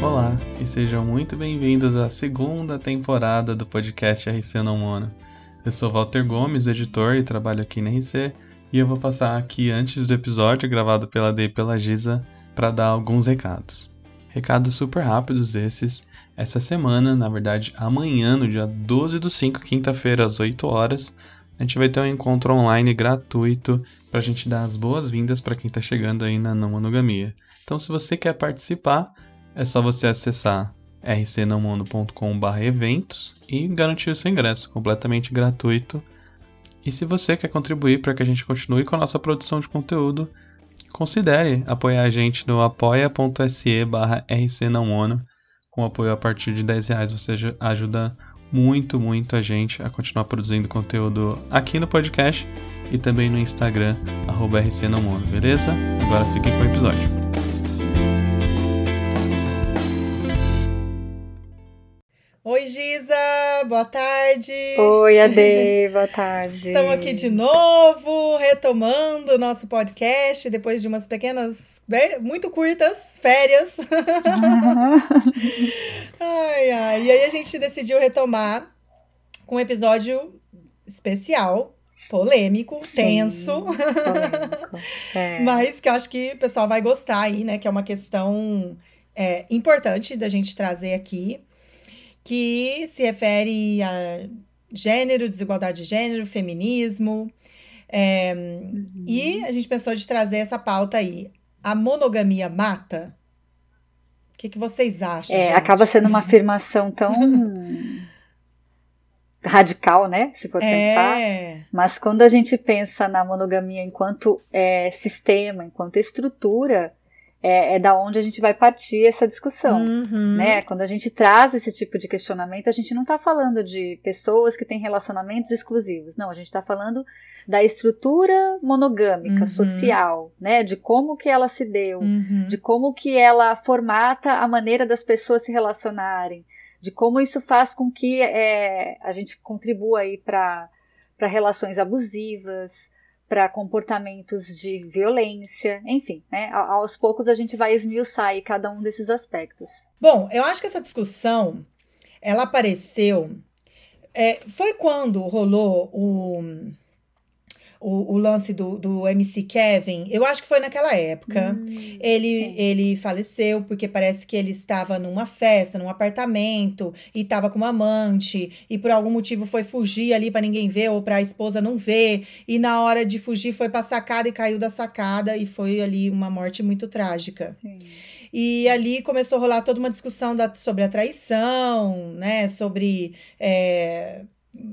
Olá e sejam muito bem-vindos à segunda temporada do podcast RC Não Mono. Eu sou Walter Gomes, editor e trabalho aqui na RC, e eu vou passar aqui antes do episódio gravado pela D e pela Giza para dar alguns recados. Recados super rápidos esses. Essa semana, na verdade amanhã, no dia 12 do 5, quinta-feira, às 8 horas, a gente vai ter um encontro online gratuito para a gente dar as boas-vindas para quem está chegando aí na não monogamia. Então, se você quer participar, é só você acessar rcnamundo.com.br eventos e garantir o seu ingresso completamente gratuito. E se você quer contribuir para que a gente continue com a nossa produção de conteúdo, considere apoiar a gente no apoia.se barra rcnamono. Com apoio a partir de 10 reais você ajuda muito, muito a gente a continuar produzindo conteúdo aqui no podcast e também no Instagram, arroba rcnamono, beleza? Agora fiquem com o episódio. Oi, Giza, boa tarde. Oi, Ade, boa tarde. Estamos aqui de novo, retomando o nosso podcast depois de umas pequenas, muito curtas férias. ai, ai. E aí a gente decidiu retomar com um episódio especial, polêmico, Sim, tenso. Polêmico. É. Mas que eu acho que o pessoal vai gostar aí, né? Que é uma questão é, importante da gente trazer aqui que se refere a gênero, desigualdade de gênero, feminismo. É, uhum. E a gente pensou de trazer essa pauta aí. A monogamia mata? O que, que vocês acham? É, gente? acaba sendo uma afirmação tão radical, né? Se for é. pensar. Mas quando a gente pensa na monogamia enquanto é, sistema, enquanto estrutura, é, é, da onde a gente vai partir essa discussão, uhum. né? Quando a gente traz esse tipo de questionamento, a gente não está falando de pessoas que têm relacionamentos exclusivos, não, a gente está falando da estrutura monogâmica uhum. social, né? De como que ela se deu, uhum. de como que ela formata a maneira das pessoas se relacionarem, de como isso faz com que é, a gente contribua aí para para relações abusivas, para comportamentos de violência, enfim, né? Aos poucos a gente vai esmiuçar cada um desses aspectos. Bom, eu acho que essa discussão ela apareceu. É, foi quando rolou o o, o, lance do, do MC Kevin, eu acho que foi naquela época. Hum, ele, ele faleceu porque parece que ele estava numa festa, num apartamento, e estava com uma amante, e por algum motivo foi fugir ali para ninguém ver, ou para a esposa não ver, e na hora de fugir foi pra sacada e caiu da sacada, e foi ali uma morte muito trágica. Sim. E ali começou a rolar toda uma discussão da, sobre a traição, né? Sobre. É,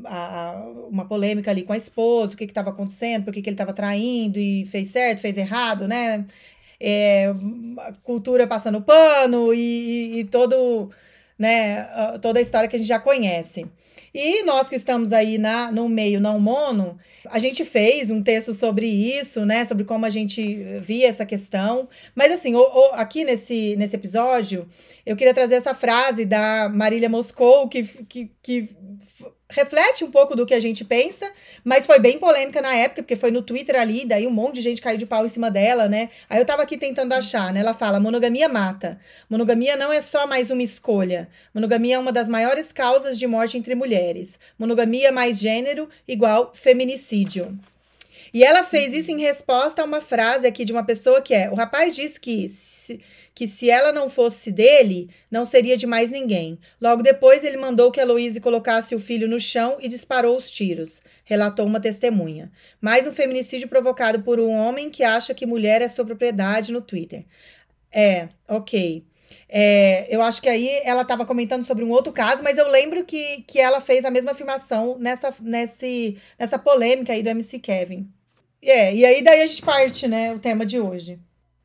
a, uma polêmica ali com a esposa, o que estava acontecendo, por que, que ele estava traindo e fez certo, fez errado, né? É, cultura passando pano e, e, todo, né, toda a história que a gente já conhece. E nós que estamos aí na, no meio não mono, a gente fez um texto sobre isso, né? Sobre como a gente via essa questão. Mas assim, o, o, aqui nesse, nesse episódio, eu queria trazer essa frase da Marília Moscou, que, que, que reflete um pouco do que a gente pensa, mas foi bem polêmica na época, porque foi no Twitter ali, daí um monte de gente caiu de pau em cima dela, né? Aí eu tava aqui tentando achar, né? Ela fala: monogamia mata. Monogamia não é só mais uma escolha. Monogamia é uma das maiores causas de morte entre mulheres. Monogamia mais gênero igual feminicídio. E ela fez isso em resposta a uma frase aqui de uma pessoa que é: o rapaz disse que. Se, que se ela não fosse dele, não seria de mais ninguém. Logo depois, ele mandou que a Louise colocasse o filho no chão e disparou os tiros, relatou uma testemunha. Mais um feminicídio provocado por um homem que acha que mulher é sua propriedade no Twitter. É, ok. É, eu acho que aí ela estava comentando sobre um outro caso, mas eu lembro que, que ela fez a mesma afirmação nessa, nesse, nessa polêmica aí do MC Kevin. É, e aí daí a gente parte, né, o tema de hoje.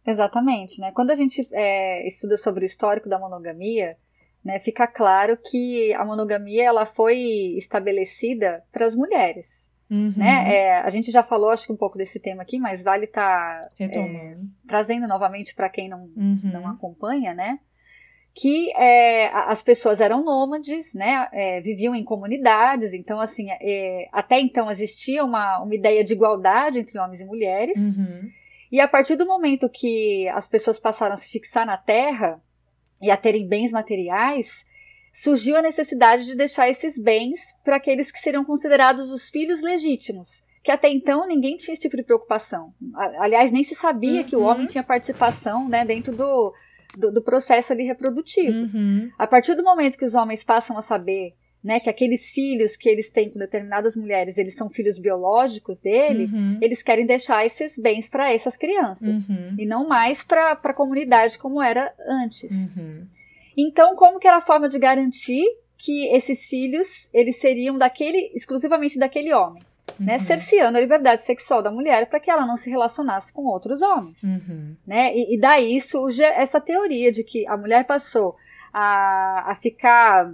Exatamente, né? Quando a gente é, estuda sobre o histórico da monogamia, né, fica claro que a monogamia ela foi estabelecida para as mulheres. Uhum. Né? É, a gente já falou, acho que um pouco desse tema aqui, mas vale estar tá, é, trazendo novamente para quem não, uhum. não acompanha, né? Que é, as pessoas eram nômades, né? É, viviam em comunidades, então, assim, é, até então existia uma, uma ideia de igualdade entre homens e mulheres. Uhum. E a partir do momento que as pessoas passaram a se fixar na terra e a terem bens materiais, surgiu a necessidade de deixar esses bens para aqueles que seriam considerados os filhos legítimos, que até então ninguém tinha esse tipo de preocupação. Aliás, nem se sabia uhum. que o uhum. homem tinha participação né, dentro do, do, do processo ali reprodutivo. Uhum. A partir do momento que os homens passam a saber né, que aqueles filhos que eles têm com determinadas mulheres, eles são filhos biológicos dele, uhum. eles querem deixar esses bens para essas crianças uhum. e não mais para a comunidade como era antes. Uhum. Então, como que era a forma de garantir que esses filhos eles seriam daquele exclusivamente daquele homem? Né, uhum. cerceando a liberdade sexual da mulher para que ela não se relacionasse com outros homens. Uhum. Né? E, e, daí surge essa teoria de que a mulher passou a, a ficar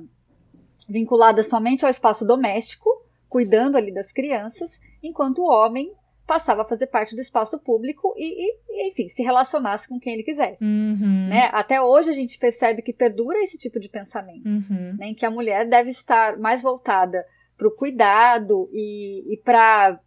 vinculada somente ao espaço doméstico, cuidando ali das crianças, enquanto o homem passava a fazer parte do espaço público e, e enfim, se relacionasse com quem ele quisesse. Uhum. Né? Até hoje a gente percebe que perdura esse tipo de pensamento, uhum. né? em que a mulher deve estar mais voltada para o cuidado e, e para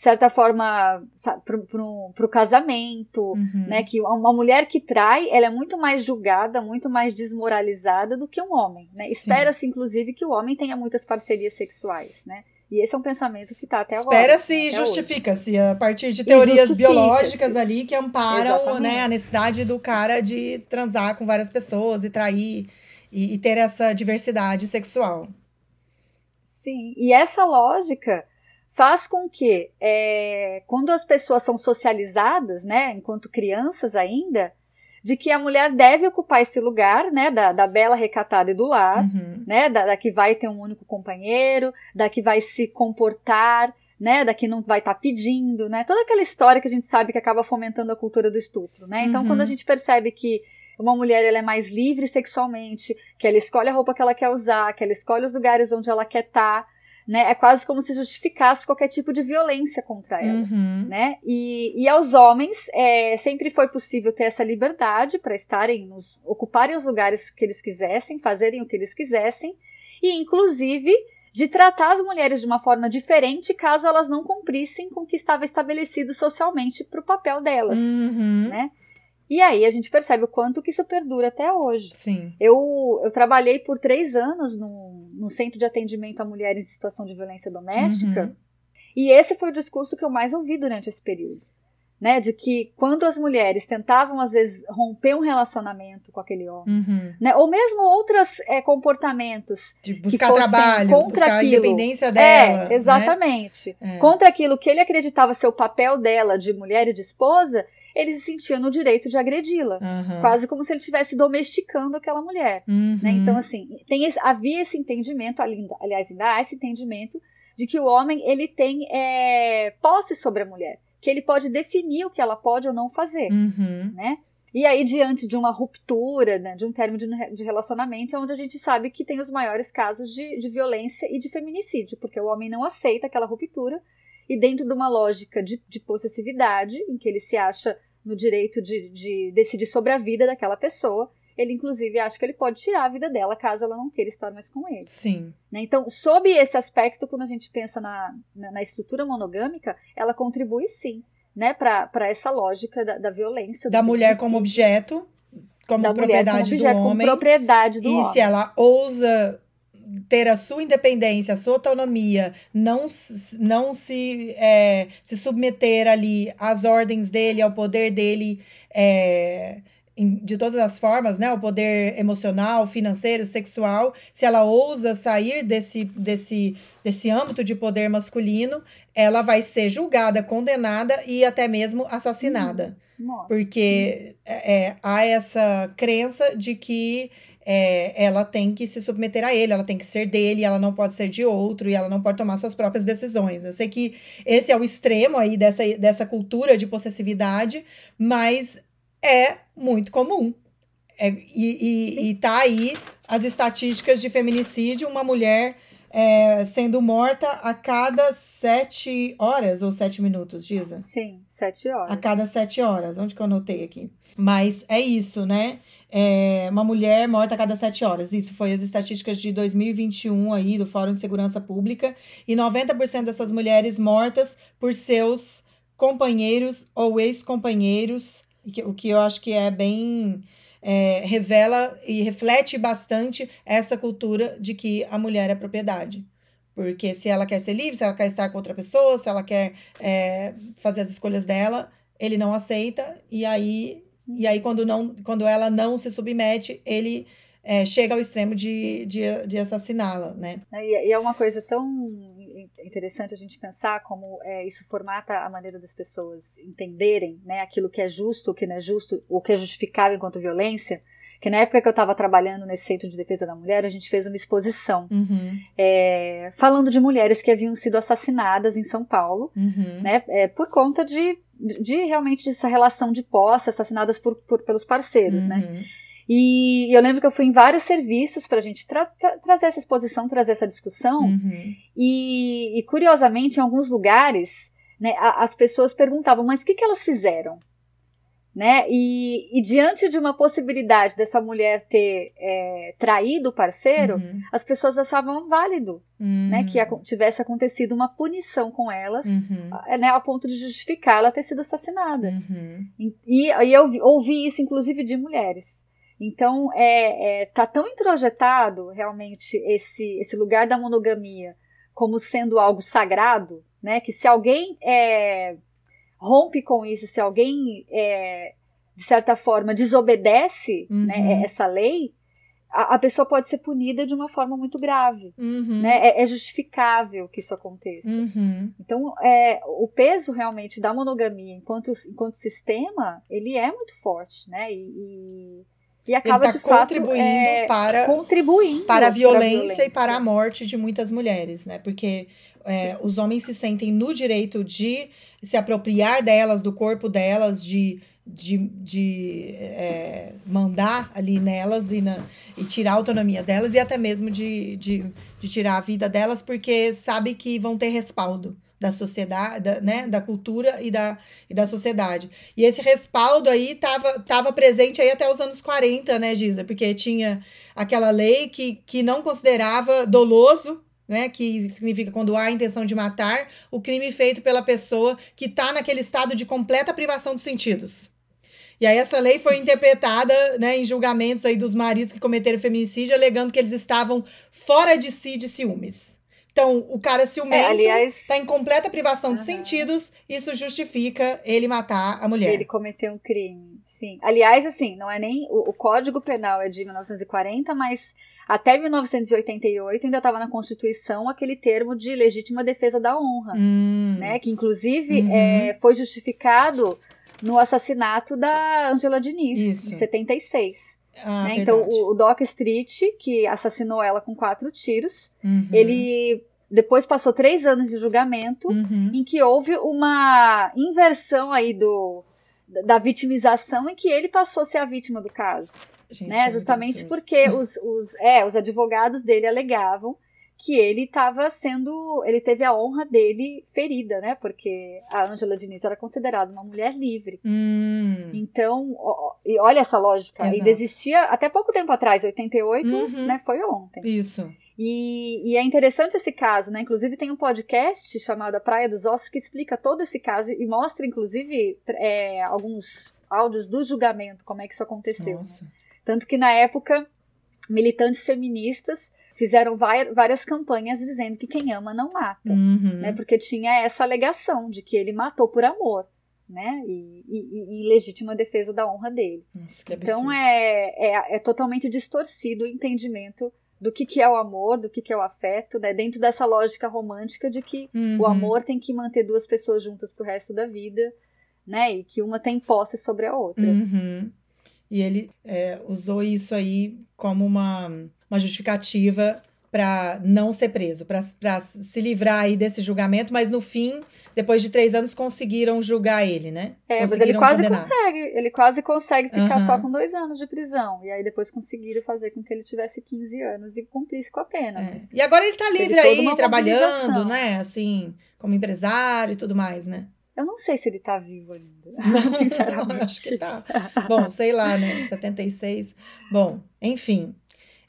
certa forma, para o casamento, uhum. né? Que uma mulher que trai, ela é muito mais julgada, muito mais desmoralizada do que um homem, né? Espera-se, inclusive, que o homem tenha muitas parcerias sexuais, né? E esse é um pensamento que está até agora. Espera-se e justifica-se a partir de teorias biológicas ali que amparam né, a necessidade do cara de transar com várias pessoas e trair e, e ter essa diversidade sexual. Sim, e essa lógica faz com que, é, quando as pessoas são socializadas, né, enquanto crianças ainda, de que a mulher deve ocupar esse lugar, né, da, da bela recatada e do lar, uhum. né, da, da, que vai ter um único companheiro, da que vai se comportar, né, da que não vai estar tá pedindo, né, toda aquela história que a gente sabe que acaba fomentando a cultura do estupro, né, então uhum. quando a gente percebe que uma mulher ela é mais livre sexualmente, que ela escolhe a roupa que ela quer usar, que ela escolhe os lugares onde ela quer estar, tá, né? É quase como se justificasse qualquer tipo de violência contra ela, uhum. né? E, e aos homens é, sempre foi possível ter essa liberdade para estarem nos ocuparem os lugares que eles quisessem, fazerem o que eles quisessem e inclusive de tratar as mulheres de uma forma diferente caso elas não cumprissem com o que estava estabelecido socialmente para o papel delas, uhum. né? E aí a gente percebe o quanto que isso perdura até hoje. Sim. Eu, eu trabalhei por três anos no, no Centro de Atendimento a Mulheres em Situação de Violência Doméstica. Uhum. E esse foi o discurso que eu mais ouvi durante esse período. Né, de que quando as mulheres tentavam às vezes romper um relacionamento com aquele homem, uhum. né, ou mesmo outros é, comportamentos de buscar trabalho, contra buscar aquilo, a independência dela, é, exatamente, né? contra aquilo que ele acreditava ser o papel dela de mulher e de esposa, ele se sentia no direito de agredi-la. Uhum. Quase como se ele estivesse domesticando aquela mulher. Uhum. Né? Então, assim, tem esse, havia esse entendimento, aliás, ainda há esse entendimento de que o homem ele tem é, posse sobre a mulher, que ele pode definir o que ela pode ou não fazer, uhum. né? E aí, diante de uma ruptura, né, de um término de, de, relacionamento, é onde a gente sabe que tem os maiores casos de, de violência e de feminicídio, porque o homem não aceita aquela ruptura e dentro de uma lógica de, de possessividade, em que ele se acha no direito de, de decidir sobre a vida daquela pessoa, ele inclusive acha que ele pode tirar a vida dela caso ela não queira estar mais com ele. Sim. Né? Então, sob esse aspecto, quando a gente pensa na, na, na estrutura monogâmica, ela contribui sim, né, para essa lógica da, da violência. Da mulher como objeto, como da propriedade como objeto, do homem. Como propriedade do e homem. se ela ousa ter a sua independência, a sua autonomia, não, não se, é, se submeter ali às ordens dele, ao poder dele, é, de todas as formas, né? O poder emocional, financeiro, sexual, se ela ousa sair desse, desse, desse âmbito de poder masculino, ela vai ser julgada, condenada e até mesmo assassinada. Hum, porque é, é, há essa crença de que é, ela tem que se submeter a ele, ela tem que ser dele, ela não pode ser de outro e ela não pode tomar suas próprias decisões. Eu sei que esse é o extremo aí dessa, dessa cultura de possessividade, mas é muito comum. É, e, e, e tá aí as estatísticas de feminicídio, uma mulher é, sendo morta a cada sete horas ou sete minutos, Giza? Sim, sete horas. A cada sete horas. Onde que eu anotei aqui? Mas é isso, né? É, uma mulher morta a cada sete horas. Isso foi as estatísticas de 2021 aí do Fórum de Segurança Pública. E 90% dessas mulheres mortas por seus companheiros ou ex-companheiros, o que eu acho que é bem. É, revela e reflete bastante essa cultura de que a mulher é propriedade. Porque se ela quer ser livre, se ela quer estar com outra pessoa, se ela quer é, fazer as escolhas dela, ele não aceita, e aí, e aí quando, não, quando ela não se submete, ele é, chega ao extremo de, de, de assassiná-la, né? E é uma coisa tão interessante a gente pensar como é, isso formata a maneira das pessoas entenderem né, aquilo que é justo, o que não é justo, o que é justificável enquanto violência. Que na época que eu estava trabalhando nesse centro de defesa da mulher, a gente fez uma exposição uhum. é, falando de mulheres que haviam sido assassinadas em São Paulo, uhum. né, é, por conta de, de realmente dessa relação de posse, assassinadas por, por pelos parceiros, né? uhum. né? E eu lembro que eu fui em vários serviços para a gente tra tra trazer essa exposição, trazer essa discussão. Uhum. E, e, curiosamente, em alguns lugares, né, as pessoas perguntavam, mas o que, que elas fizeram? Né? E, e, diante de uma possibilidade dessa mulher ter é, traído o parceiro, uhum. as pessoas achavam válido uhum. né, que tivesse acontecido uma punição com elas, uhum. né, a ponto de justificar ela ter sido assassinada. Uhum. E, e eu ouvi isso, inclusive, de mulheres. Então, é, é, tá tão introjetado realmente esse, esse lugar da monogamia como sendo algo sagrado, né? Que se alguém é, rompe com isso, se alguém, é, de certa forma, desobedece uhum. né, essa lei, a, a, pessoa pode ser punida de uma forma muito grave. Uhum. Né? É, é, justificável que isso aconteça. Uhum. Então, é, o peso realmente da monogamia enquanto, enquanto sistema, ele é muito forte, né? e, e e acaba ele tá de fato contribuindo é, para contribuindo para a violência, para a violência, e para a morte de muitas mulheres, né? Porque é, os homens se sentem no direito de se apropriar delas, do corpo delas, de, de, de é, mandar ali nelas e, na, e tirar a autonomia delas e até mesmo de, de, de tirar a vida delas, porque sabe que vão ter respaldo da sociedade, da, né, da cultura e da, e da sociedade. E esse respaldo aí estava tava presente aí até os anos 40, né, Giza? Porque tinha aquela lei que, que não considerava doloso, né, que significa quando há a intenção de matar, o crime feito pela pessoa que está naquele estado de completa privação dos sentidos. E aí essa lei foi interpretada né, em julgamentos aí dos maridos que cometeram feminicídio, alegando que eles estavam fora de si de ciúmes. Então, o cara ciumento é, aliás, tá em completa privação de sentidos, isso justifica ele matar a mulher. Ele cometeu um crime, sim. Aliás, assim, não é nem. O, o Código Penal é de 1940, mas até 1988 ainda estava na Constituição aquele termo de legítima defesa da honra, hum. né? Que inclusive uhum. é, foi justificado no assassinato da Angela Diniz, Isso. em 76. Ah, né? Então, o, o, Doc Street, que assassinou ela com quatro tiros, uhum. ele depois passou três anos de julgamento, uhum. em que houve uma inversão aí do, da vitimização, em que ele passou a ser a vítima do caso. Gente, né? é Justamente porque os, os, é, os advogados dele alegavam que ele estava sendo. Ele teve a honra dele ferida, né? Porque a Angela Diniz era considerada uma mulher livre. Hum. Então, e olha essa lógica. Exato. Ainda existia até pouco tempo atrás, 88, Uhum. né? Foi ontem. Isso. E, e, é interessante esse caso, né? Inclusive tem um podcast chamado A Praia dos Ossos que explica todo esse caso e mostra, inclusive, é, alguns áudios do julgamento, como é que isso aconteceu. Nossa. Tanto que na época, militantes feministas fizeram várias campanhas dizendo que quem ama não mata, Uhum. né? Porque tinha essa alegação de que ele matou por amor, né? E, e, e legítima defesa da honra dele. Nossa, Então é, é, é totalmente distorcido o entendimento do que, que é o amor, do que, que é o afeto, né? Dentro dessa lógica romântica de que Uhum. o amor tem que manter duas pessoas juntas pro resto da vida, né? E que uma tem posse sobre a outra. Uhum. E ele é, usou isso aí como uma, uma justificativa para não ser preso, para se livrar aí desse julgamento, mas no fim, depois de três anos, conseguiram julgar ele, né? É, mas ele quase condenar. consegue, ele quase consegue ficar Aham. só com dois anos de prisão. E aí depois conseguiram fazer com que ele tivesse 15 anos e cumprisse com a pena. É. E agora ele tá livre aí, trabalhando, né? Assim, como empresário e tudo mais, né? eu não sei se ele tá vivo ainda. Não, sinceramente. Acho que tá. Bom, sei lá, né? 76. Bom, enfim.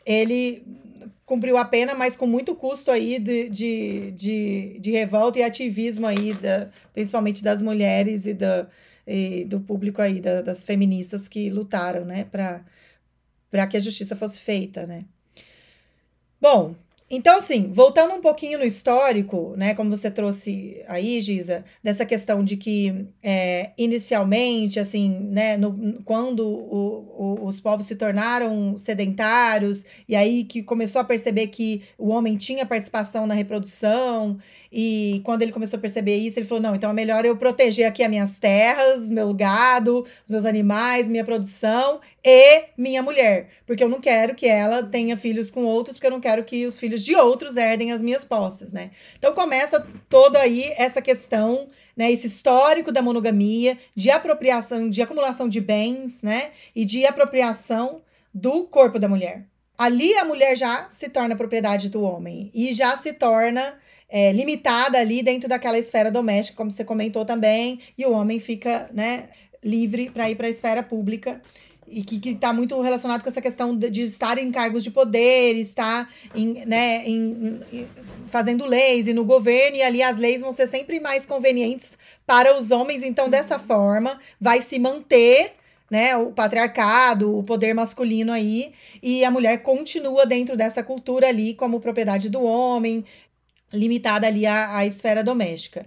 Ele cumpriu a pena, mas com muito custo aí de, de, de, de revolta e ativismo aí, da, principalmente das mulheres e, da, e do público aí, da, das feministas que lutaram, né, para que a justiça fosse feita, né. Bom, então, assim, voltando um pouquinho no histórico, né, como você trouxe aí, Giza, dessa questão de que é, inicialmente, assim, né, no, quando o, o, os povos se tornaram sedentários, e aí que começou a perceber que o homem tinha participação na reprodução, e quando ele começou a perceber isso, ele falou: não, então é melhor eu proteger aqui as minhas terras, meu gado, os meus animais, minha produção e minha mulher. Porque eu não quero que ela tenha filhos com outros, porque eu não quero que os filhos de outros herdem as minhas posses, né? Então começa toda aí essa questão. Né, esse histórico da monogamia, de apropriação, de acumulação de bens, né, e de apropriação do corpo da mulher. Ali a mulher já se torna propriedade do homem e já se torna é, limitada ali dentro daquela esfera doméstica, como você comentou também, e o homem fica né, livre para ir para a esfera pública e que está muito relacionado com essa questão de, de, estar em cargos de poder, estar em, né, em, em, fazendo leis e no governo, e ali as leis vão ser sempre mais convenientes para os homens. Então, dessa forma, vai se manter né, o patriarcado, o poder masculino aí, e a mulher continua dentro dessa cultura ali como propriedade do homem, limitada ali à, à esfera doméstica.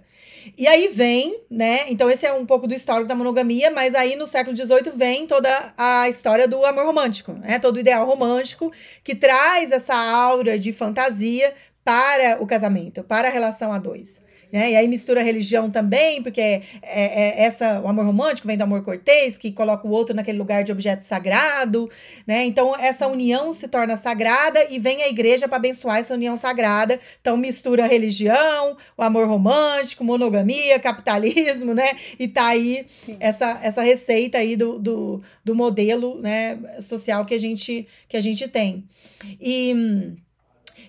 E aí vem, né? Então, esse é um pouco do histórico da monogamia, mas aí no século XVIII vem toda a história do amor romântico, né? Todo o ideal romântico que traz essa aura de fantasia para o casamento, para a relação a dois. Né? E aí mistura religião também, porque é, é, essa, o amor romântico vem do amor cortês, que coloca o outro naquele lugar de objeto sagrado, né? Então essa união se torna sagrada e vem a igreja para abençoar essa união sagrada. Então mistura religião, o amor romântico, monogamia, capitalismo, né? E tá aí essa, essa receita aí do, do, do modelo né, social que a gente, que a gente tem. E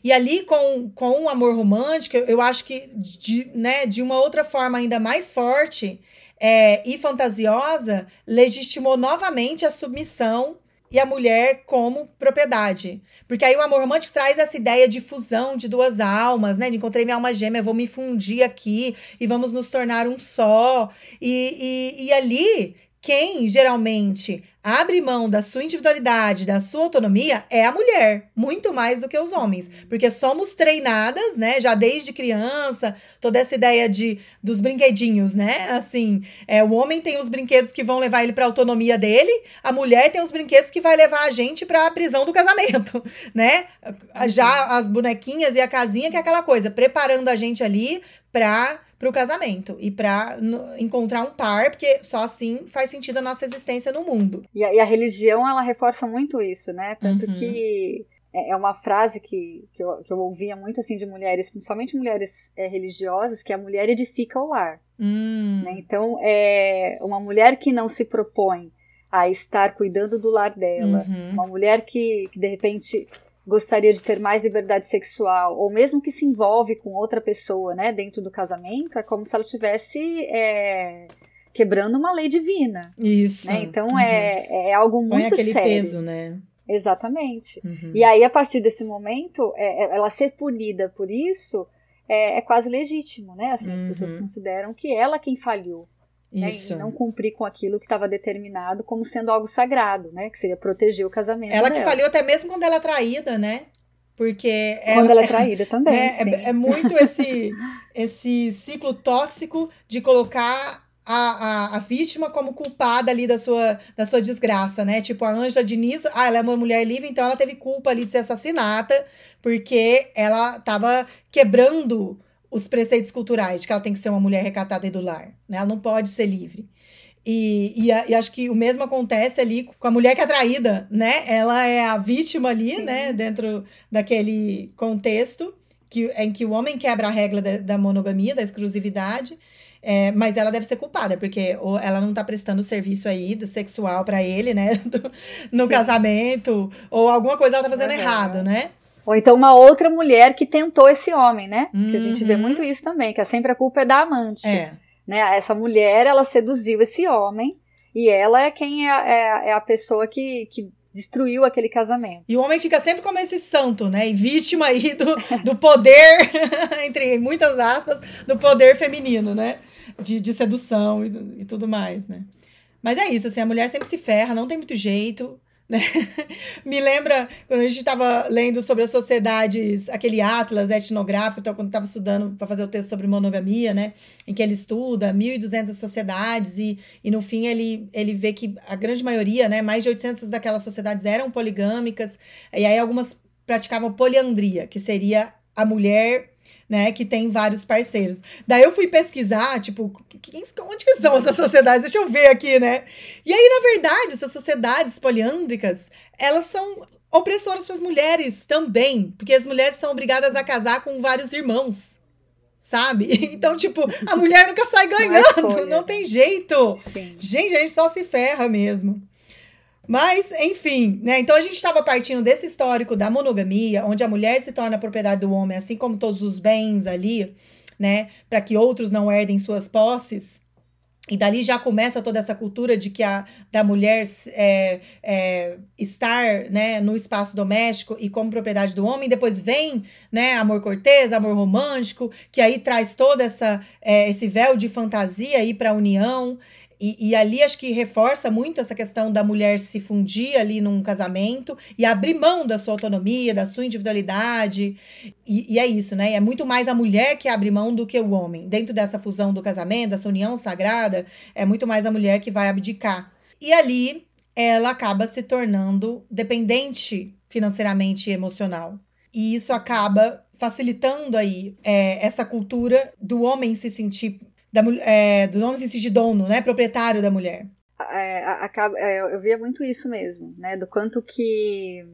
e ali, com, com o amor romântico, eu acho que de, né, de uma outra forma ainda mais forte é, e fantasiosa, legitimou novamente a submissão e a mulher como propriedade. Porque aí o amor romântico traz essa ideia de fusão de duas almas, né? De encontrei minha alma gêmea, vou me fundir aqui e vamos nos tornar um só. E, e, e ali, quem geralmente abre mão da sua individualidade, da sua autonomia, é a mulher, muito mais do que os homens, porque somos treinadas, né, já desde criança, toda essa ideia de dos brinquedinhos, né? Assim, é, o homem tem os brinquedos que vão levar ele para a autonomia dele, a mulher tem os brinquedos que vai levar a gente para a prisão do casamento, né? Já as bonequinhas e a casinha que é aquela coisa, preparando a gente ali para para o casamento e para encontrar um par, porque só assim faz sentido a nossa existência no mundo. E a, e a religião, ela reforça muito isso, né? Tanto uhum. que é, é uma frase que, que, eu, que eu ouvia muito assim de mulheres, principalmente mulheres é, religiosas, que a mulher edifica o lar. Hum. Né? Então, é uma mulher que não se propõe a estar cuidando do lar dela, uhum. uma mulher que, que de repente gostaria de ter mais liberdade sexual, ou mesmo que se envolve com outra pessoa, né, dentro do casamento, é como se ela tivesse é, quebrando uma lei divina. Isso. Né? Então uhum. é, é algo muito Põe aquele sério. peso, né? Exatamente. Uhum. E aí, a partir desse momento, é, é ela ser punida por isso é, é quase legítimo, né? Assim, as pessoas uhum. consideram que ela quem falhou. Né, e não cumprir com aquilo que estava determinado como sendo algo sagrado, né? Que seria proteger o casamento. Ela dela. que falhou até mesmo quando ela é traída, né? Porque ela, quando ela é traída também. Né, é, é, muito esse, esse ciclo tóxico de colocar a, a, a, vítima como culpada ali da sua, da sua desgraça, né? Tipo, a Ângela Diniz, ah, ela é uma mulher livre, então ela teve culpa ali de ser assassinata, porque ela estava quebrando os preceitos culturais de que ela tem que ser uma mulher recatada e do lar, né? Ela não pode ser livre. E, e, e, acho que o mesmo acontece ali com a mulher que é traída, né? Ela é a vítima ali, Sim. né? Dentro daquele contexto que, em que o homem quebra a regra da, da monogamia, da exclusividade, é, mas ela deve ser culpada, porque ou ela não tá prestando serviço aí do sexual para ele, né? Do, no Sim. casamento, ou alguma coisa ela tá fazendo uhum. errado, né? Ou então uma outra mulher que tentou esse homem, né? Uhum. Que a gente vê uhum. muito isso também, que é sempre a culpa é da amante. É. Né? Essa mulher, ela seduziu esse homem e ela é quem é, é, é a pessoa que, que destruiu aquele casamento. E o homem fica sempre como esse santo, né? E vítima aí do, do poder, entre muitas aspas, do poder feminino, né? De, de sedução e, e tudo mais, né? Mas é isso, assim, a mulher sempre se ferra, não tem muito jeito. Né? Me lembra quando a gente estava lendo sobre as sociedades, aquele atlas etnográfico, então, quando estava estudando para fazer o texto sobre monogamia, né? Em que ele estuda 1.200 sociedades e, e no fim ele, ele vê que a grande maioria, né? Mais de 800 daquelas sociedades eram poligâmicas, e aí algumas praticavam poliandria, que seria a mulher né, que tem vários parceiros. Daí eu fui pesquisar, tipo, onde que são essas sociedades? Deixa eu ver aqui, né? E aí, na verdade, essas sociedades poliândricas, elas são opressoras para as mulheres também, porque as mulheres são obrigadas a casar com vários irmãos. Sabe? Então, tipo, a mulher nunca sai ganhando, não, não tem jeito. Sim. Gente, a gente só se ferra mesmo. Mas, enfim, né? Então a gente estava partindo desse histórico da monogamia, onde a mulher se torna propriedade do homem, assim como todos os bens ali, né? Para que outros não herdem suas posses. E dali já começa toda essa cultura de que a da mulher é, é, estar né, no espaço doméstico e como propriedade do homem. Depois vem né, amor cortês, amor romântico, que aí traz todo essa, é, esse véu de fantasia aí para a união. E, e, ali acho que reforça muito essa questão da mulher se fundir ali num casamento e abrir mão da sua autonomia, da sua individualidade. E, e, é isso, né? É muito mais a mulher que abre mão do que o homem. Dentro dessa fusão do casamento, dessa união sagrada, é muito mais a mulher que vai abdicar. E ali ela acaba se tornando dependente financeiramente e emocional. E isso acaba facilitando aí é, essa cultura do homem se sentir da, é, do nome de dono, né? Proprietário da mulher. É, acaba, é, eu via muito isso mesmo, né? Do quanto que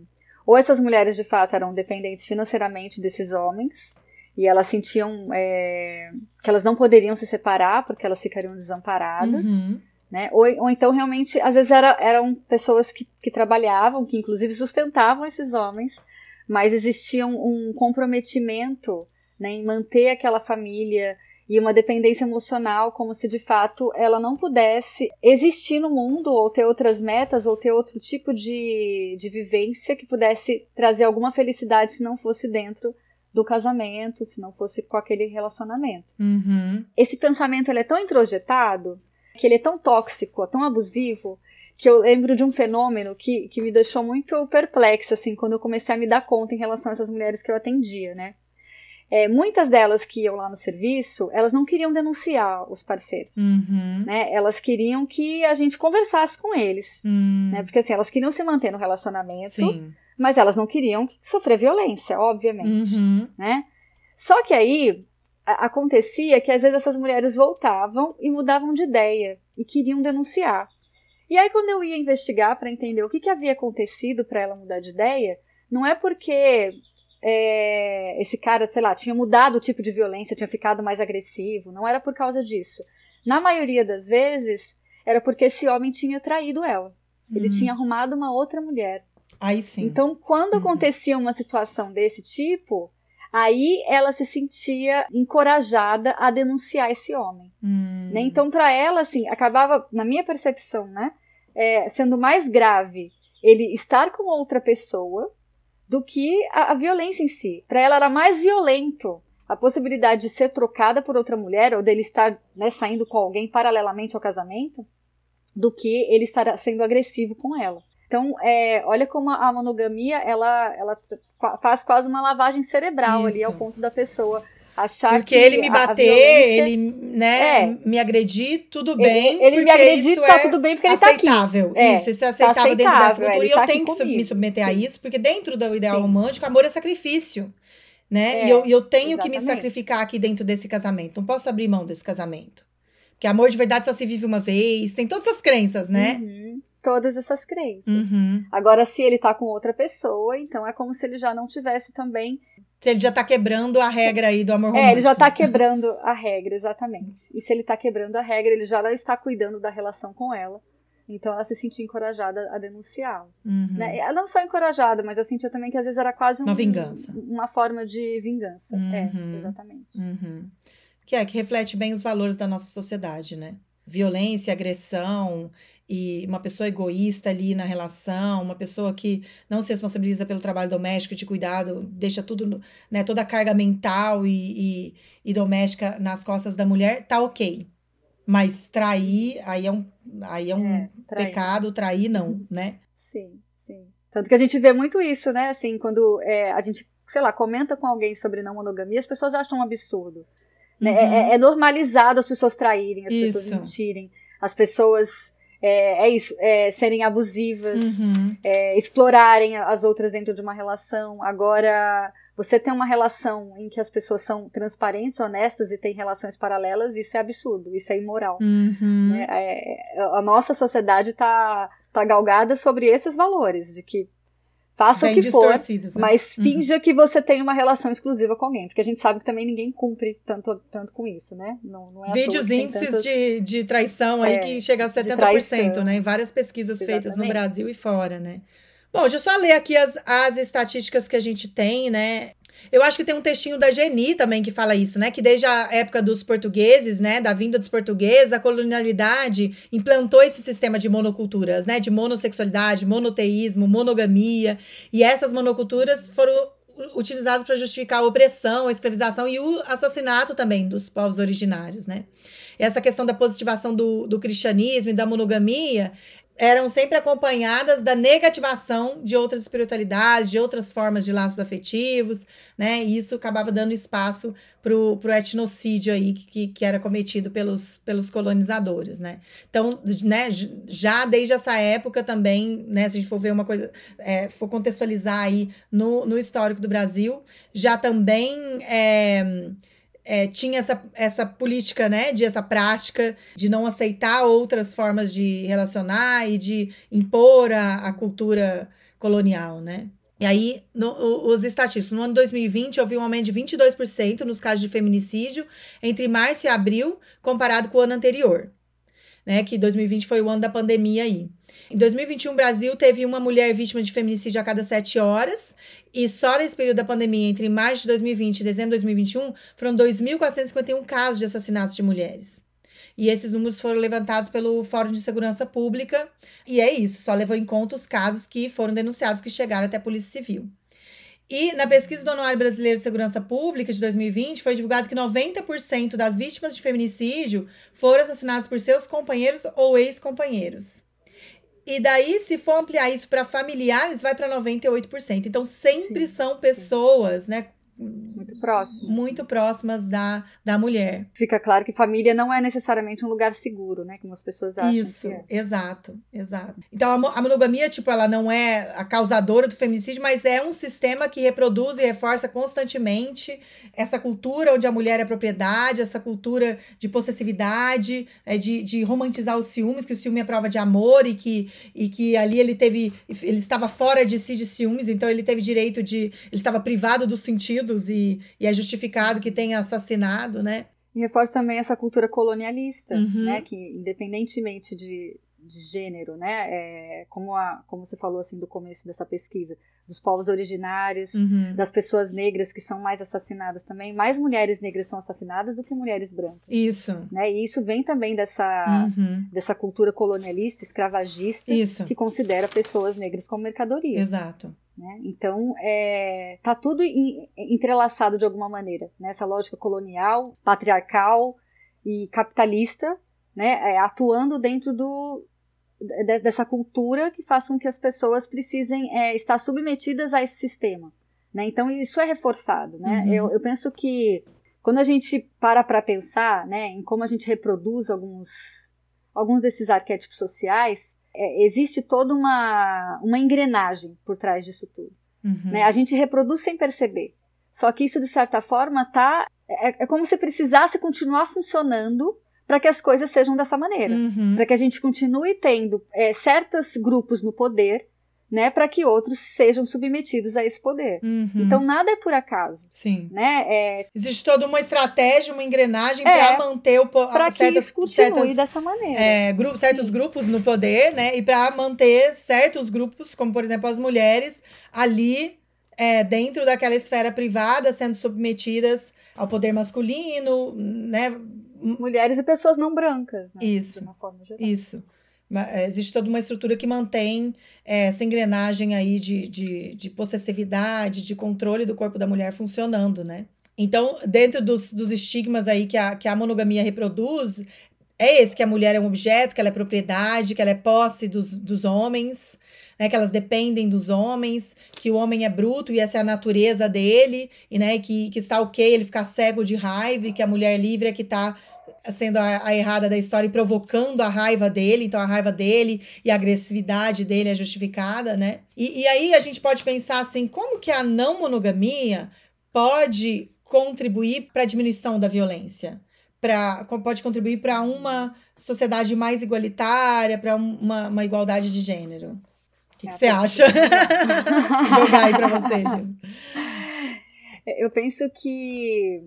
ou essas mulheres de fato eram dependentes financeiramente desses homens e elas sentiam é, que elas não poderiam se separar porque elas ficariam desamparadas. Uhum. Né? Ou, ou então realmente, às vezes era, eram pessoas que, que trabalhavam, que inclusive sustentavam esses homens, mas existia um, um comprometimento né, em manter aquela família, e uma dependência emocional, como se de fato ela não pudesse existir no mundo, ou ter outras metas, ou ter outro tipo de, de vivência que pudesse trazer alguma felicidade se não fosse dentro do casamento, se não fosse com aquele relacionamento. Uhum. Esse pensamento ele é tão introjetado, que ele é tão tóxico, tão abusivo, que eu lembro de um fenômeno que, que me deixou muito perplexa, assim, quando eu comecei a me dar conta em relação a essas mulheres que eu atendia, né? É, muitas delas que iam lá no serviço, elas não queriam denunciar os parceiros, uhum. né? Elas queriam que a gente conversasse com eles, uhum. né? Porque assim, elas queriam se manter no relacionamento, Sim. mas elas não queriam sofrer violência, obviamente, uhum. né? Só que aí acontecia que às vezes essas mulheres voltavam e mudavam de ideia e queriam denunciar. E aí quando eu ia investigar para entender o que, que havia acontecido para ela mudar de ideia, não é porque é, esse cara, sei lá, tinha mudado o tipo de violência, tinha ficado mais agressivo. Não era por causa disso. Na maioria das vezes, era porque esse homem tinha traído ela. Ele uhum. tinha arrumado uma outra mulher. Aí sim. Então, quando uhum. acontecia uma situação desse tipo, aí ela se sentia encorajada a denunciar esse homem. Uhum. Né? Então, para ela, assim, acabava, na minha percepção, né, é, sendo mais grave ele estar com outra pessoa do que a, a violência em si. Para ela era mais violento a possibilidade de ser trocada por outra mulher ou dele estar né, saindo com alguém paralelamente ao casamento do que ele estar sendo agressivo com ela. Então, é, olha como a monogamia ela, ela faz quase uma lavagem cerebral Isso. ali ao ponto da pessoa achar porque que ele me bater, violência... ele né, é. me agredir, tudo bem. Ele, ele me agredir, tá é tudo bem porque ele tá aqui. Aceitável. É, isso, isso é aceitável, tá aceitável dentro dessa cultura. e eu tá tenho que comigo. me submeter Sim. a isso, porque dentro do ideal Sim. romântico, amor é sacrifício. Né? e eu, eu tenho exatamente. que me sacrificar aqui dentro desse casamento. Não posso abrir mão desse casamento. Porque amor de verdade só se vive uma vez. Tem todas essas crenças, né? Uhum todas essas crenças. Uhum. Agora, se ele tá com outra pessoa, então é como se ele já não tivesse também se ele já tá quebrando a regra aí do amor romântico. É, ele já tá quebrando a regra, exatamente. E se ele tá quebrando a regra, ele já não está cuidando da relação com ela. Então ela se sentia encorajada a denunciá-lo. Uhum. Né? Ela não só encorajada, mas eu sentia também que às vezes era quase um, uma vingança. Uma forma de vingança. É, uhum. exatamente. Uhum. Que é, que reflete bem os valores da nossa sociedade, né? violência, agressão e uma pessoa egoísta ali na relação, uma pessoa que não se responsabiliza pelo trabalho doméstico de cuidado, deixa tudo, né, toda a carga mental e, e, e doméstica nas costas da mulher, tá ok. Mas trair, aí é um, aí é um é, trair. pecado, trair não, né? Sim, sim. Tanto que a gente vê muito isso, né? Assim, quando é, a gente, sei lá, comenta com alguém sobre não monogamia, as pessoas acham um absurdo. Né? É, uhum. É, é, normalizado as pessoas traírem, as isso. pessoas mentirem, as pessoas. É, é isso, é, serem abusivas, uhum. É, explorarem as outras dentro de uma relação. Agora, você tem uma relação em que as pessoas são transparentes, honestas e têm relações paralelas, isso é absurdo, isso é imoral. Uhum. Né? É, a nossa sociedade está tá galgada sobre esses valores, de que Faça Bem o que for, né? mas uhum. finja que você tem uma relação exclusiva com alguém, porque a gente sabe que também ninguém cumpre tanto, tanto com isso, né? Não, não é os índices tantas... de, de traição aí é, que chega a 70%, né? Em várias pesquisas Exatamente. feitas no Brasil e fora, né? Bom, deixa eu só ler aqui as, as estatísticas que a gente tem, né? Eu acho que tem um textinho da Geni também que fala isso, né? Que desde a época dos portugueses, né? Da vinda dos portugueses, a colonialidade implantou esse sistema de monoculturas, né? De monossexualidade, monoteísmo, monogamia. E essas monoculturas foram utilizadas para justificar a opressão, a escravização e o assassinato também dos povos originários, né? Essa questão da positivação do, do cristianismo e da monogamia eram sempre acompanhadas da negativação de outras espiritualidades, de outras formas de laços afetivos, né? E isso acabava dando espaço para o etnocídio aí que, que era cometido pelos, pelos colonizadores, né? Então, né, já desde essa época também, né, se a gente for ver uma coisa, é, for contextualizar aí no, no histórico do Brasil, já também é, é, tinha essa, essa política, né, de essa prática de não aceitar outras formas de relacionar e de impor a, a cultura colonial, né? E aí, no, os estatísticos, no ano 2020, houve um aumento de 22% nos casos de feminicídio entre março e abril, comparado com o ano anterior né? Que 2020 foi o ano da pandemia aí. Em 2021, o Brasil teve uma mulher vítima de feminicídio a cada sete horas, e só nesse período da pandemia, entre março de 2020 e dezembro de 2021, foram 2.451 casos de assassinatos de mulheres. E esses números foram levantados pelo Fórum de Segurança Pública, e é isso, só levou em conta os casos que foram denunciados que chegaram até a Polícia Civil. E na pesquisa do Anuário Brasileiro de Segurança Pública de 2020, foi divulgado que 90% das vítimas de feminicídio foram assassinadas por seus companheiros ou ex-companheiros. E daí, se for ampliar isso para familiares, vai para 98%. Então, sempre sim, são pessoas, sim. né, muito próximas. Muito próximas da, da mulher. Fica claro que família não é necessariamente um lugar seguro, né? Como as pessoas acham. Isso, é. exato, exato. Então a, monogamia, tipo, ela não é a causadora do feminicídio, mas é um sistema que reproduz e reforça constantemente essa cultura onde a mulher é propriedade, essa cultura de possessividade, é, de, de romantizar os ciúmes, que o ciúme é prova de amor e que, e que ali ele teve. Ele estava fora de si de ciúmes, então ele teve direito de. Ele estava privado do sentido e, e é justificado que tenha assassinado, né? E reforça também essa cultura colonialista, uhum. né? Que independentemente de, de gênero, né? É, como, a, como você falou assim do começo dessa pesquisa, dos povos originários, uhum. das pessoas negras que são mais assassinadas também. Mais mulheres negras são assassinadas do que mulheres brancas. Isso. Né? E isso vem também dessa, uhum. dessa cultura colonialista, escravagista, isso. que considera pessoas negras como mercadoria. Exato. Né? Então, é, tá tudo entrelaçado de alguma maneira. Nessa né? lógica colonial, patriarcal e capitalista, né? É, atuando dentro do, de, dessa cultura que faz com que as pessoas precisem é, estar submetidas a esse sistema. Né? Então, isso é reforçado. Né? Uhum. Eu, eu penso que quando a gente para para pensar né, em como a gente reproduz alguns, alguns desses arquétipos sociais, é, existe toda uma, uma engrenagem por trás disso tudo. Uhum. Né? A gente reproduz sem perceber. Só que isso, de certa forma, tá. É, é como se precisasse continuar funcionando para que as coisas sejam dessa maneira. Uhum. Para que a gente continue tendo é, certos grupos no poder né, para que outros sejam submetidos a esse poder. Uhum. Então nada é por acaso. Sim. Né? É... Existe toda uma estratégia, uma engrenagem é, para manter o para que isso continue certas, dessa maneira. É, certos grupos no poder, né, e para manter certos grupos, como por exemplo as mulheres, ali é, dentro daquela esfera privada, sendo submetidas ao poder masculino, né? Mulheres e pessoas não brancas, né? Isso. Isso. É, existe toda uma estrutura que mantém é, essa engrenagem aí de, de, de possessividade, de controle do corpo da mulher funcionando, né? Então, dentro dos, dos estigmas aí que a, que a monogamia reproduz, é esse, que a mulher é um objeto, que ela é propriedade, que ela é posse dos, dos homens, né, que elas dependem dos homens, que o homem é bruto e essa é a natureza dele, e né, que, que está ok ele ficar cego de raiva, e que a mulher livre é que está sendo a, a, errada da história e provocando a raiva dele, então a raiva dele e a agressividade dele é justificada, né? E, e aí a gente pode pensar assim, como que a não monogamia pode contribuir para a diminuição da violência? Pra, pode contribuir para uma sociedade mais igualitária, para uma, uma igualdade de gênero? O que, que você acha? Jogar aí para você, Gil. Eu penso que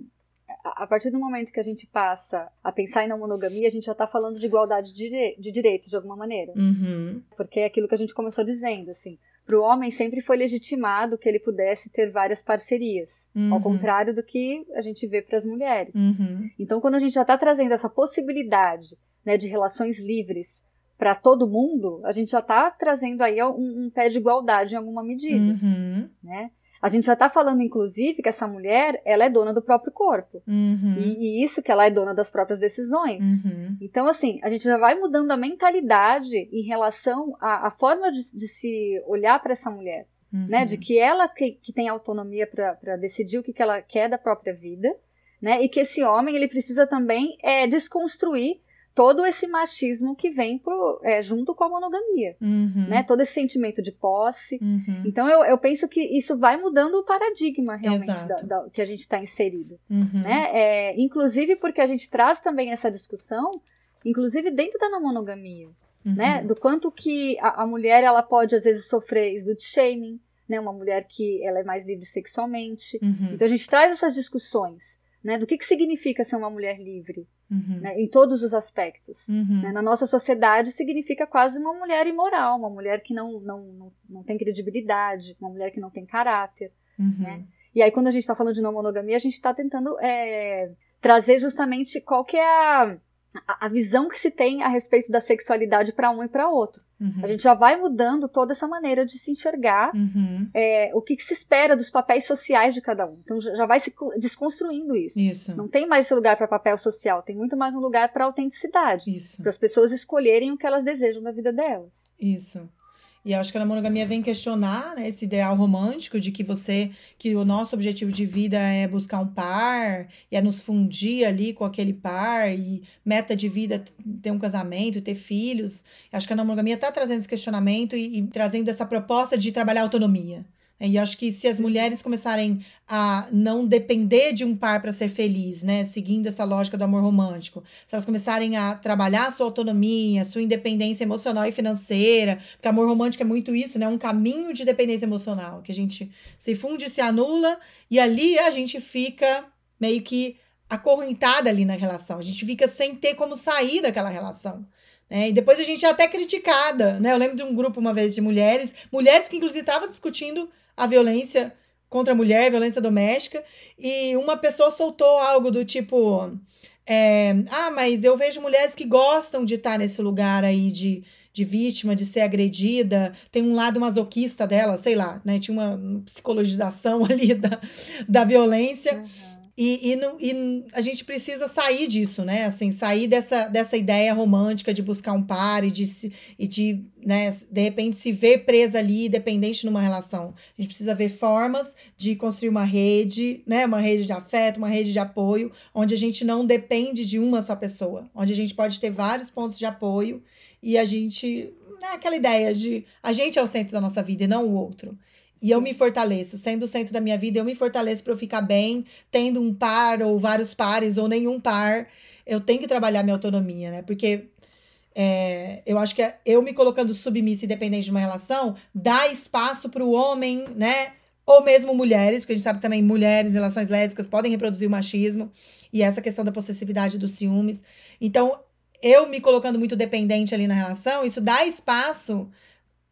a partir do momento que a gente passa a pensar em não monogamia, a gente já está falando de igualdade de, de direitos de alguma maneira. Uhum. Porque é aquilo que a gente começou dizendo, assim. Para o homem sempre foi legitimado que ele pudesse ter várias parcerias, uhum. ao contrário do que a gente vê para as mulheres. Uhum. Então, quando a gente já está trazendo essa possibilidade né, de relações livres para todo mundo, a gente já está trazendo aí um, um, pé de igualdade em alguma medida, uhum. né? A gente já está falando, inclusive, que essa mulher ela é dona do próprio corpo. Uhum. E, e, isso que ela é dona das próprias decisões. Uhum. Então, assim, a gente já vai mudando a mentalidade em relação à, à forma de, de, se olhar para essa mulher. Uhum. Né? De que ela que, que tem autonomia para decidir o que, que ela quer da própria vida. Né? E que esse homem ele precisa também é, desconstruir todo esse machismo que vem pro, é, junto com a monogamia, uhum. né? Todo esse sentimento de posse. Uhum. Então eu, eu penso que isso vai mudando o paradigma realmente da, da, que a gente está inserido, uhum. né? É, inclusive porque a gente traz também essa discussão, inclusive dentro da não monogamia, né? Uhum. Do quanto que a, a, mulher ela pode às vezes sofrer slut shaming, né? Uma mulher que ela é mais livre sexualmente. Uhum. Então a gente traz essas discussões. Né, do que, que significa ser uma mulher livre, uhum. né, em todos os aspectos. Uhum. Né, na nossa sociedade significa quase uma mulher imoral, uma mulher que não, não, não, não tem credibilidade, uma mulher que não tem caráter. Uhum. Né? E aí, quando a gente está falando de não monogamia, a gente está tentando é, trazer justamente qual que é a, a visão que se tem a respeito da sexualidade para um e para outro. Uhum. A gente já vai mudando toda essa maneira de se enxergar uhum. é, o que, que, se espera dos papéis sociais de cada um. Então já vai se desconstruindo isso. Isso. Não tem mais esse lugar para papel social, tem muito mais um lugar para autenticidade. Para as pessoas escolherem o que elas desejam da vida delas. Isso. E acho que a monogamia vem questionar né, esse ideal romântico de que você, que o nosso objetivo de vida é buscar um par, e é nos fundir ali com aquele par, e meta de vida ter um casamento, ter filhos. Acho que a monogamia está trazendo esse questionamento e, e trazendo essa proposta de trabalhar autonomia. E acho que se as mulheres começarem a não depender de um par para ser feliz, né, seguindo essa lógica do amor romântico, se elas começarem a trabalhar a sua autonomia, a sua independência emocional e financeira, porque amor romântico é muito isso, né, um caminho de dependência emocional, que a gente se funde, se anula e ali a gente fica meio que acorrentada ali na relação, a gente fica sem ter como sair daquela relação. É, e depois a gente é até criticada, né? Eu lembro de um grupo uma vez de mulheres, mulheres que inclusive estavam discutindo a violência contra a mulher, violência doméstica, e uma pessoa soltou algo do tipo: é, Ah, mas eu vejo mulheres que gostam de estar nesse lugar aí de, de vítima, de ser agredida, tem um lado masoquista dela, sei lá, né? Tinha uma psicologização ali da, da violência. Uhum. E, e, e, a gente precisa sair disso, né? Assim, sair dessa, dessa ideia romântica de buscar um par e de, se, e de, né, de repente, se ver presa ali, dependente numa relação. A gente precisa ver formas de construir uma rede, né? Uma rede de afeto, uma rede de apoio, onde a gente não depende de uma só pessoa, onde a gente pode ter vários pontos de apoio e a gente. Né, aquela ideia de a gente é o centro da nossa vida e não o outro. E eu me fortaleço, sendo o centro da minha vida, eu me fortaleço para eu ficar bem, tendo um par ou vários pares ou nenhum par. Eu tenho que trabalhar minha autonomia, né? Porque é, eu acho que é, eu me colocando submissa e dependente de uma relação dá espaço para o homem, né? Ou mesmo mulheres, porque a gente sabe que também mulheres, relações lésbicas podem reproduzir o machismo e essa questão da possessividade dos ciúmes. Então, eu me colocando muito dependente ali na relação, isso dá espaço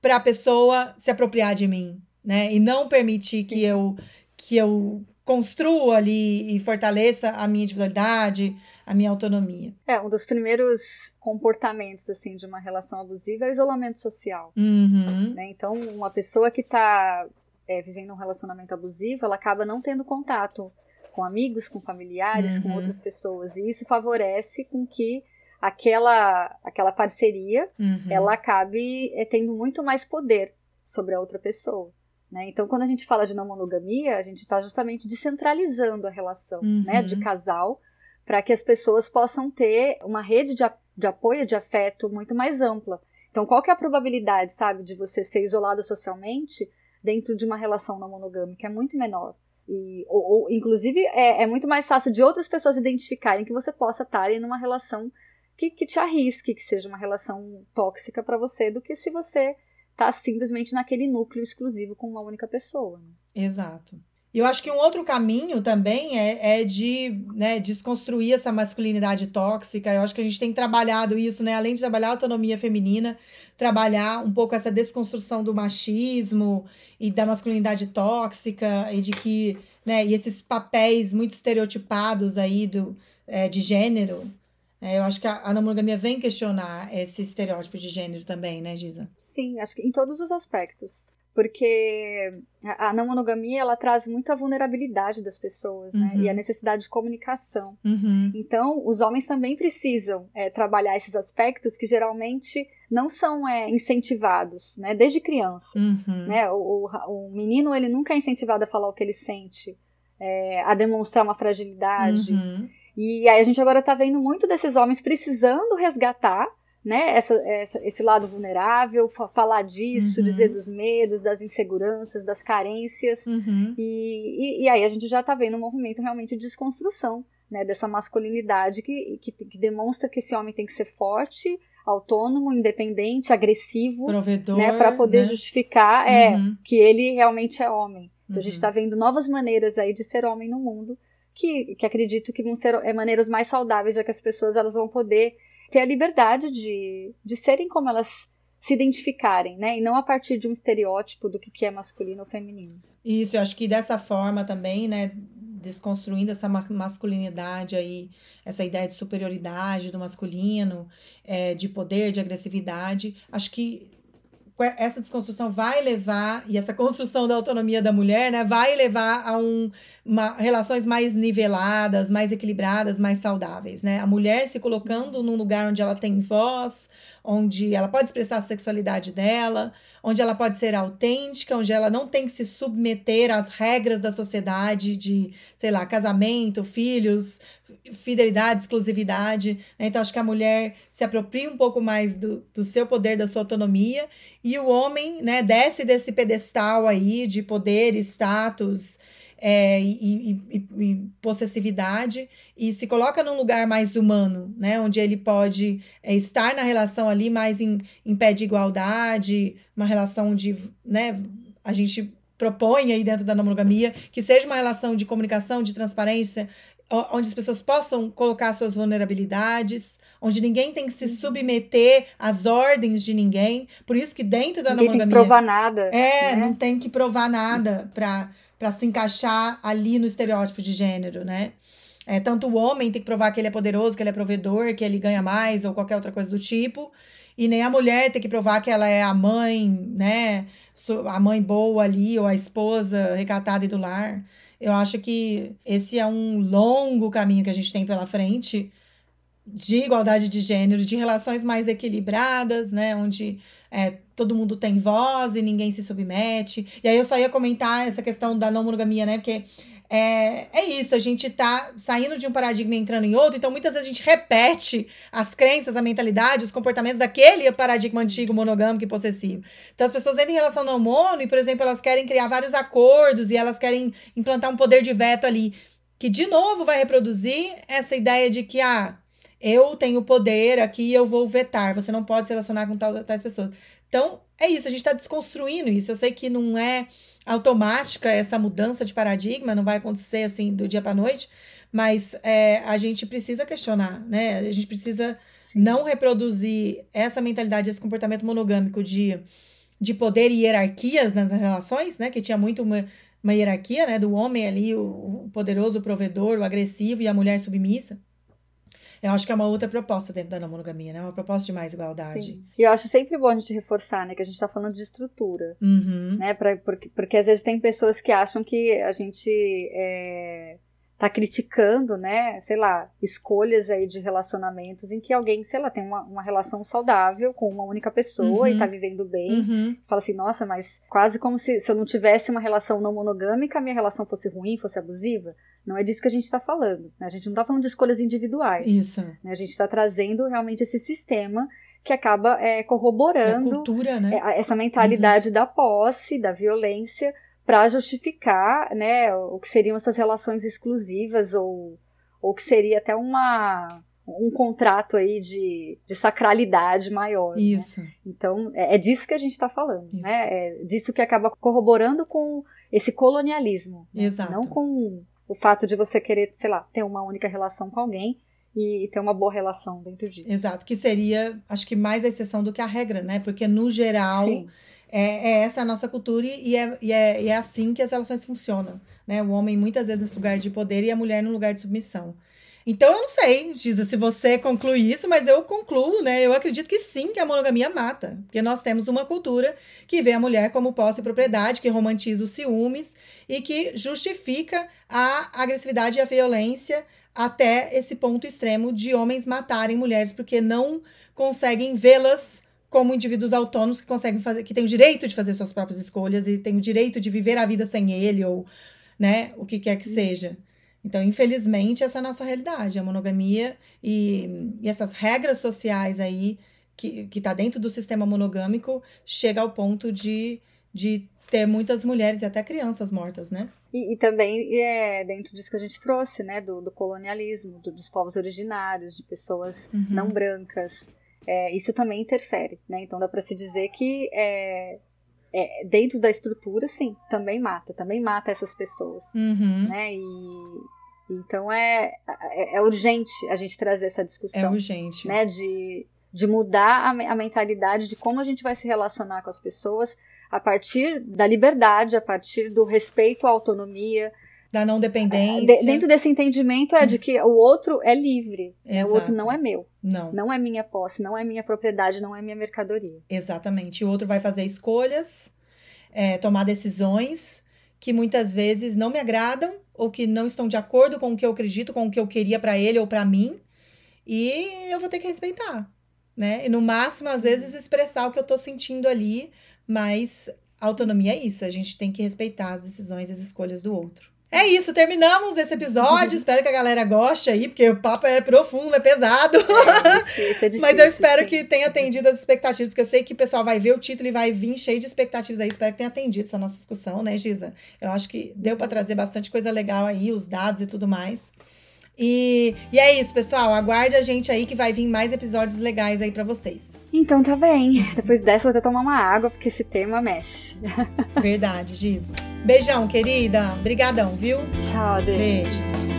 para a pessoa se apropriar de mim, né? E não permitir Sim. que eu que eu construa ali e fortaleça a minha individualidade, a minha autonomia. É, um dos primeiros comportamentos, assim, de uma relação abusiva é o isolamento social. Uhum. Né? Então, uma pessoa que está é, vivendo um relacionamento abusivo, ela acaba não tendo contato com amigos, com familiares, uhum. com outras pessoas. E isso favorece com que aquela, aquela parceria, uhum. ela acabe é, tendo muito mais poder sobre a outra pessoa. Né? Então, quando a gente fala de não monogamia, a gente está justamente descentralizando a relação uhum. né, de casal para que as pessoas possam ter uma rede de, de apoio, de afeto muito mais ampla. Então, qual que é a probabilidade, sabe, de você ser isolada socialmente dentro de uma relação não monogâmica? É muito menor. E, ou, ou inclusive, é, é, muito mais fácil de outras pessoas identificarem que você possa estar em uma relação que, que te arrisque, que seja uma relação tóxica para você, do que se você tá simplesmente naquele núcleo exclusivo com uma única pessoa. Né? Exato. E eu acho que um outro caminho também é, é de né, desconstruir essa masculinidade tóxica. Eu acho que a gente tem trabalhado isso, né? Além de trabalhar a autonomia feminina, trabalhar um pouco essa desconstrução do machismo e da masculinidade tóxica e de que, né, e esses papéis muito estereotipados aí do, é, de gênero é, eu acho que a, a monogamia vem questionar esse estereótipo de gênero também, né, Giza? Sim, acho que em todos os aspectos. Porque a, não monogamia, ela traz muita vulnerabilidade das pessoas, né? Uhum. E a necessidade de comunicação. Uhum. Então, os homens também precisam é, trabalhar esses aspectos que geralmente não são é, incentivados, né? Desde criança, uhum. né? O, o, o, menino, ele nunca é incentivado a falar o que ele sente, é, a demonstrar uma fragilidade. E aí a gente agora está vendo muito desses homens precisando resgatar né, essa, essa, esse lado vulnerável, falar disso, uhum. dizer dos medos, das inseguranças, das carências. Uhum. E, e, e, aí a gente já está vendo um movimento realmente de desconstrução né, dessa masculinidade que, que, que, demonstra que esse homem tem que ser forte, autônomo, independente, agressivo, provedor, né, para poder né? justificar é, uhum. que ele realmente é homem. Então a gente está uhum. vendo novas maneiras aí de ser homem no mundo que, que acredito que vão ser é, maneiras mais saudáveis, já que as pessoas elas vão poder ter a liberdade de, de serem como elas se identificarem, né? E não a partir de um estereótipo do que é masculino ou feminino. Isso, eu acho que dessa forma também, né? Desconstruindo essa masculinidade aí, essa ideia de superioridade do masculino, é, de poder, de agressividade. Acho que essa desconstrução vai levar, e essa construção da autonomia da mulher, né, vai levar a um, uma, relações mais niveladas, mais equilibradas, mais saudáveis, né? A mulher se colocando num lugar onde ela tem voz, onde ela pode expressar a sexualidade dela, onde ela pode ser autêntica, onde ela não tem que se submeter às regras da sociedade de, sei lá, casamento, filhos, fidelidade, exclusividade. Né? Então, acho que a mulher se apropria um pouco mais do, do seu poder, da sua autonomia, e o homem né, desce desse pedestal aí de poder, status é, e, e, e, possessividade e se coloca num lugar mais humano, né? Onde ele pode é, estar na relação ali mais em, em pé de igualdade, uma relação de, né? A gente propõe aí dentro da monogamia que seja uma relação de comunicação, de transparência, onde as pessoas possam colocar suas vulnerabilidades, onde ninguém tem que se uhum. submeter às ordens de ninguém. Por isso que dentro da ninguém monogamia... tem que provar nada. É, né? não tem que provar nada para para se encaixar ali no estereótipo de gênero, né? É, tanto o homem tem que provar que ele é poderoso, que ele é provedor, que ele ganha mais ou qualquer outra coisa do tipo, e nem a mulher tem que provar que ela é a mãe, né? A mãe boa ali, ou a esposa recatada e do lar. Eu acho que esse é um longo caminho que a gente tem pela frente de igualdade de gênero, de relações mais equilibradas, né? Onde é, todo mundo tem voz e ninguém se submete. E aí eu só ia comentar essa questão da não monogamia, né? Porque é, é isso, a gente tá saindo de um paradigma e entrando em outro, então muitas vezes a gente repete as crenças, a mentalidade, os comportamentos daquele paradigma antigo, monogâmico e possessivo. Então as pessoas entram em relação não mono e, por exemplo, elas querem criar vários acordos e elas querem implantar um poder de veto ali, que de novo vai reproduzir essa ideia de que, ah, eu tenho poder aqui, eu vou vetar, você não pode se relacionar com tal, tais pessoas. Então, é isso, a gente está desconstruindo isso. Eu sei que não é automática essa mudança de paradigma, não vai acontecer assim do dia para noite, mas é, a gente precisa questionar, né? A gente precisa Sim. não reproduzir essa mentalidade, esse comportamento monogâmico de de poder e hierarquias nas relações, né? Que tinha muito uma, uma hierarquia, né? Do homem ali, o, o poderoso o provedor, o agressivo e a mulher submissa. Eu acho que é uma outra proposta dentro da não monogamia, né? Uma proposta de mais igualdade. Sim. E eu acho sempre bom a gente reforçar, né? Que a gente tá falando de estrutura. Uhum. Né? Pra, porque, porque às vezes tem pessoas que acham que a gente é, tá criticando, né? Sei lá, escolhas aí de relacionamentos em que alguém, sei lá, tem uma, uma relação saudável com uma única pessoa uhum. e tá vivendo bem. Uhum. Fala assim, nossa, mas quase como se, se eu não tivesse uma relação não monogâmica, a minha relação fosse ruim, fosse abusiva. Não é disso que a gente está falando. Né? A gente não está falando de escolhas individuais. Isso. Né? A gente está trazendo realmente esse sistema que acaba é, corroborando cultura, né? É, essa mentalidade uhum. da posse, da violência, para justificar né, o que seriam essas relações exclusivas ou, ou que seria até uma um contrato aí de, de sacralidade maior. Né? Isso. Né? Então, é, é, disso que a gente está falando, Isso. né? É disso que acaba corroborando com esse colonialismo. Né? Exato. Não com o fato de você querer, sei lá, ter uma única relação com alguém e ter uma boa relação dentro disso. Exato, que seria, acho que mais a exceção do que a regra, né? Porque no geral é, é, essa a nossa cultura e é, e, é, e é assim que as relações funcionam, né? O homem muitas vezes nesse lugar de poder e a mulher no lugar de submissão. Então eu não sei, Giza, se você conclui isso, mas eu concluo, né? Eu acredito que sim, que a monogamia mata. Porque nós temos uma cultura que vê a mulher como posse e propriedade, que romantiza os ciúmes e que justifica a agressividade e a violência até esse ponto extremo de homens matarem mulheres porque não conseguem vê-las como indivíduos autônomos que conseguem fazer, que têm o direito de fazer suas próprias escolhas e têm o direito de viver a vida sem ele ou, né, o que quer que seja. Então, infelizmente, essa é a nossa realidade, a monogamia e, e essas regras sociais aí que, que tá dentro do sistema monogâmico chega ao ponto de, de ter muitas mulheres e até crianças mortas, né? E, e também é dentro disso que a gente trouxe, né? Do, do colonialismo, do, dos povos originários, de pessoas uhum. não brancas. É, isso também interfere, né? Então dá para se dizer que é, é, dentro da estrutura, sim, também mata, também mata essas pessoas, uhum. né? E então é, é, é, urgente a gente trazer essa discussão, é urgente, né? De, de mudar a, a mentalidade de como a gente vai se relacionar com as pessoas a partir da liberdade, a partir do respeito à autonomia, da não dependência. De, dentro desse entendimento é de que o outro é livre, né? o outro não é meu. Não. Não é minha posse, não é minha propriedade, não é minha mercadoria. Exatamente. O outro vai fazer escolhas, é, tomar decisões que muitas vezes não me agradam ou que não estão de acordo com o que eu acredito, com o que eu queria para ele ou para mim, e eu vou ter que respeitar, né? E no máximo às vezes expressar o que eu tô sentindo ali, mas autonomia é isso, a gente tem que respeitar as decisões e as escolhas do outro. É isso, terminamos esse episódio. espero que a galera goste aí, porque o papo é profundo, é pesado. É, isso, é difícil, Mas eu espero sim. que tenha atendido as expectativas, porque eu sei que o pessoal vai ver o título e vai vir cheio de expectativas aí. Espero que tenha atendido essa nossa discussão, né, Giza? Eu acho que deu para trazer bastante coisa legal aí, os dados e tudo mais. E, e é isso, pessoal. Aguarde a gente aí que vai vir mais episódios legais aí para vocês. Então tá bem. Depois dessa vou até tomar uma água, porque esse tema mexe. Verdade, Giz. Beijão, querida. Obrigadão, viu? Tchau, Beijo.